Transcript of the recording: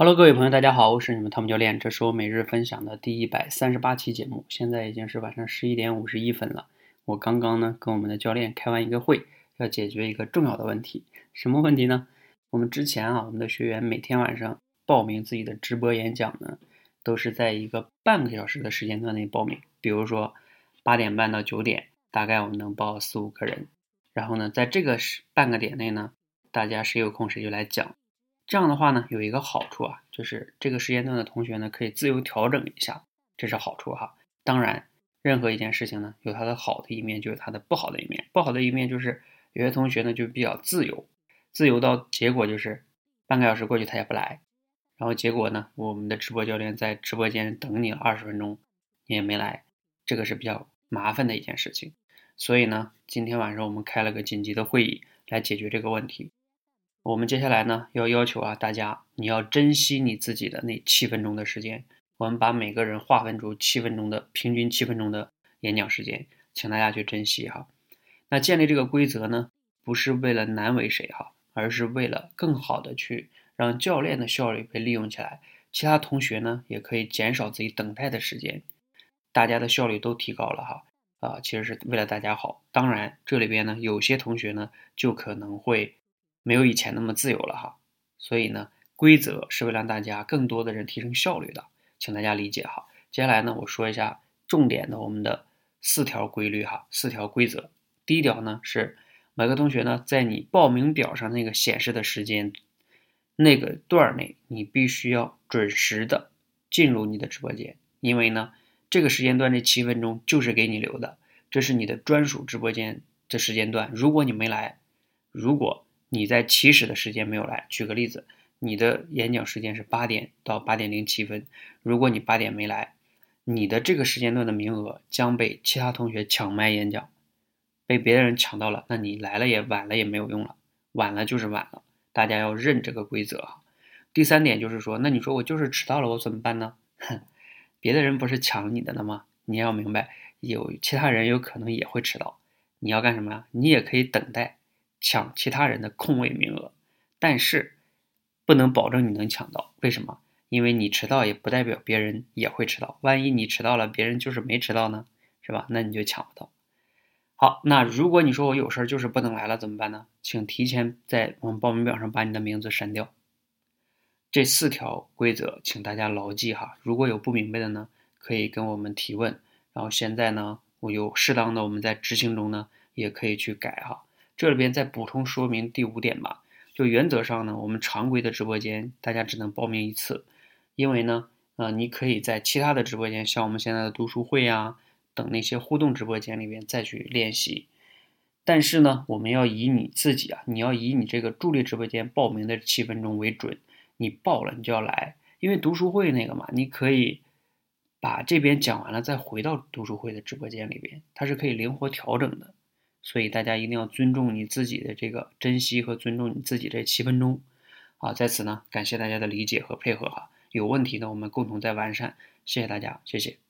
Hello，各位朋友，大家好，我是你们汤姆教练，这是我每日分享的第一百三十八期节目，现在已经是晚上十一点五十一分了。我刚刚呢跟我们的教练开完一个会，要解决一个重要的问题，什么问题呢？我们之前啊，我们的学员每天晚上报名自己的直播演讲呢，都是在一个半个小时的时间段内报名，比如说八点半到九点，大概我们能报四五个人，然后呢，在这个时半个点内呢，大家谁有空谁就来讲。这样的话呢，有一个好处啊，就是这个时间段的同学呢，可以自由调整一下，这是好处哈。当然，任何一件事情呢，有它的好的一面，就有它的不好的一面。不好的一面就是有些同学呢就比较自由，自由到结果就是半个小时过去他也不来，然后结果呢，我们的直播教练在直播间等你了二十分钟，你也没来，这个是比较麻烦的一件事情。所以呢，今天晚上我们开了个紧急的会议来解决这个问题。我们接下来呢，要要求啊大家，你要珍惜你自己的那七分钟的时间。我们把每个人划分出七分钟的平均七分钟的演讲时间，请大家去珍惜哈。那建立这个规则呢，不是为了难为谁哈，而是为了更好的去让教练的效率被利用起来，其他同学呢也可以减少自己等待的时间，大家的效率都提高了哈。啊，其实是为了大家好。当然，这里边呢有些同学呢就可能会。没有以前那么自由了哈，所以呢，规则是为了让大家更多的人提升效率的，请大家理解哈。接下来呢，我说一下重点的我们的四条规律哈，四条规则。第一条呢是每个同学呢，在你报名表上那个显示的时间那个段内，你必须要准时的进入你的直播间，因为呢，这个时间段这七分钟就是给你留的，这是你的专属直播间的时间段。如果你没来，如果你在起始的时间没有来，举个例子，你的演讲时间是八点到八点零七分，如果你八点没来，你的这个时间段的名额将被其他同学抢麦演讲，被别的人抢到了，那你来了也晚了也没有用了，晚了就是晚了，大家要认这个规则哈。第三点就是说，那你说我就是迟到了，我怎么办呢？哼，别的人不是抢你的了吗？你要明白，有其他人有可能也会迟到，你要干什么呀？你也可以等待。抢其他人的空位名额，但是不能保证你能抢到。为什么？因为你迟到也不代表别人也会迟到。万一你迟到了，别人就是没迟到呢，是吧？那你就抢不到。好，那如果你说我有事儿就是不能来了，怎么办呢？请提前在我们报名表上把你的名字删掉。这四条规则，请大家牢记哈。如果有不明白的呢，可以跟我们提问。然后现在呢，我有适当的我们在执行中呢，也可以去改哈。这里边再补充说明第五点吧，就原则上呢，我们常规的直播间大家只能报名一次，因为呢，呃，你可以在其他的直播间，像我们现在的读书会呀等那些互动直播间里边再去练习。但是呢，我们要以你自己啊，你要以你这个助力直播间报名的七分钟为准，你报了你就要来，因为读书会那个嘛，你可以把这边讲完了再回到读书会的直播间里边，它是可以灵活调整的。所以大家一定要尊重你自己的这个珍惜和尊重你自己这七分钟，啊，在此呢感谢大家的理解和配合哈，有问题呢我们共同在完善，谢谢大家，谢谢。